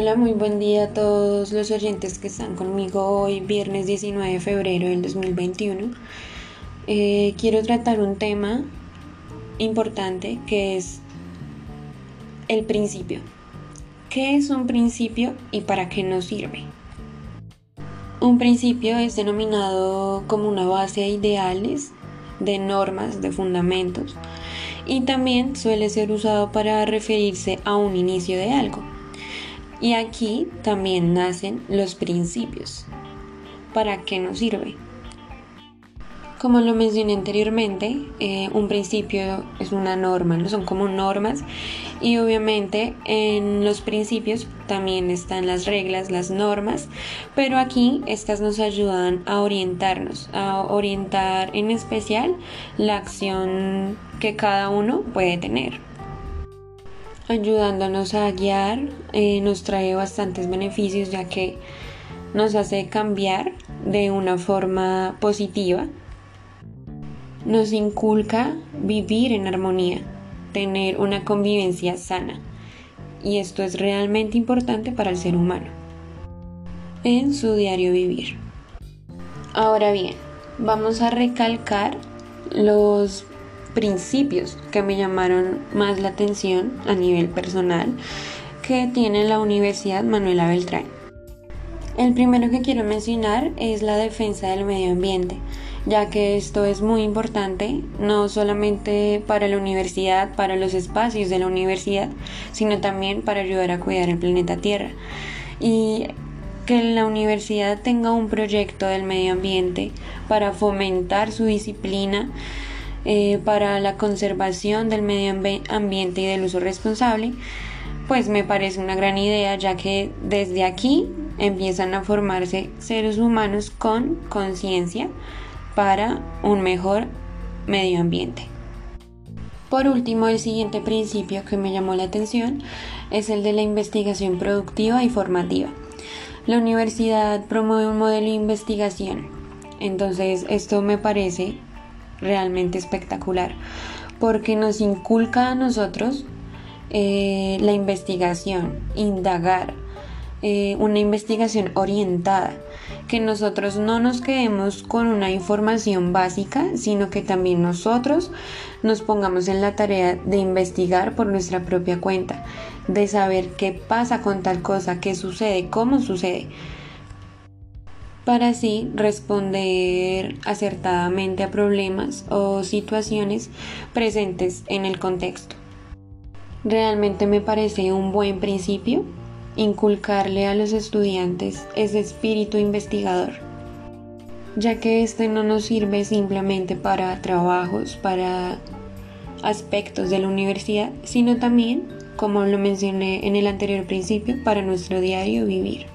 Hola, muy buen día a todos los oyentes que están conmigo hoy, viernes 19 de febrero del 2021. Eh, quiero tratar un tema importante que es el principio. ¿Qué es un principio y para qué nos sirve? Un principio es denominado como una base de ideales, de normas, de fundamentos y también suele ser usado para referirse a un inicio de algo. Y aquí también nacen los principios. ¿Para qué nos sirve? Como lo mencioné anteriormente, eh, un principio es una norma, no son como normas y obviamente en los principios también están las reglas, las normas, pero aquí estas nos ayudan a orientarnos, a orientar en especial la acción que cada uno puede tener. Ayudándonos a guiar, eh, nos trae bastantes beneficios ya que nos hace cambiar de una forma positiva nos inculca vivir en armonía, tener una convivencia sana. Y esto es realmente importante para el ser humano en su diario vivir. Ahora bien, vamos a recalcar los principios que me llamaron más la atención a nivel personal que tiene la Universidad Manuela Beltrán. El primero que quiero mencionar es la defensa del medio ambiente ya que esto es muy importante, no solamente para la universidad, para los espacios de la universidad, sino también para ayudar a cuidar el planeta Tierra. Y que la universidad tenga un proyecto del medio ambiente para fomentar su disciplina, eh, para la conservación del medio ambiente y del uso responsable, pues me parece una gran idea, ya que desde aquí empiezan a formarse seres humanos con conciencia para un mejor medio ambiente. Por último, el siguiente principio que me llamó la atención es el de la investigación productiva y formativa. La universidad promueve un modelo de investigación, entonces esto me parece realmente espectacular porque nos inculca a nosotros eh, la investigación, indagar, eh, una investigación orientada, que nosotros no nos quedemos con una información básica, sino que también nosotros nos pongamos en la tarea de investigar por nuestra propia cuenta, de saber qué pasa con tal cosa, qué sucede, cómo sucede, para así responder acertadamente a problemas o situaciones presentes en el contexto. Realmente me parece un buen principio inculcarle a los estudiantes ese espíritu investigador, ya que este no nos sirve simplemente para trabajos, para aspectos de la universidad, sino también, como lo mencioné en el anterior principio, para nuestro diario vivir.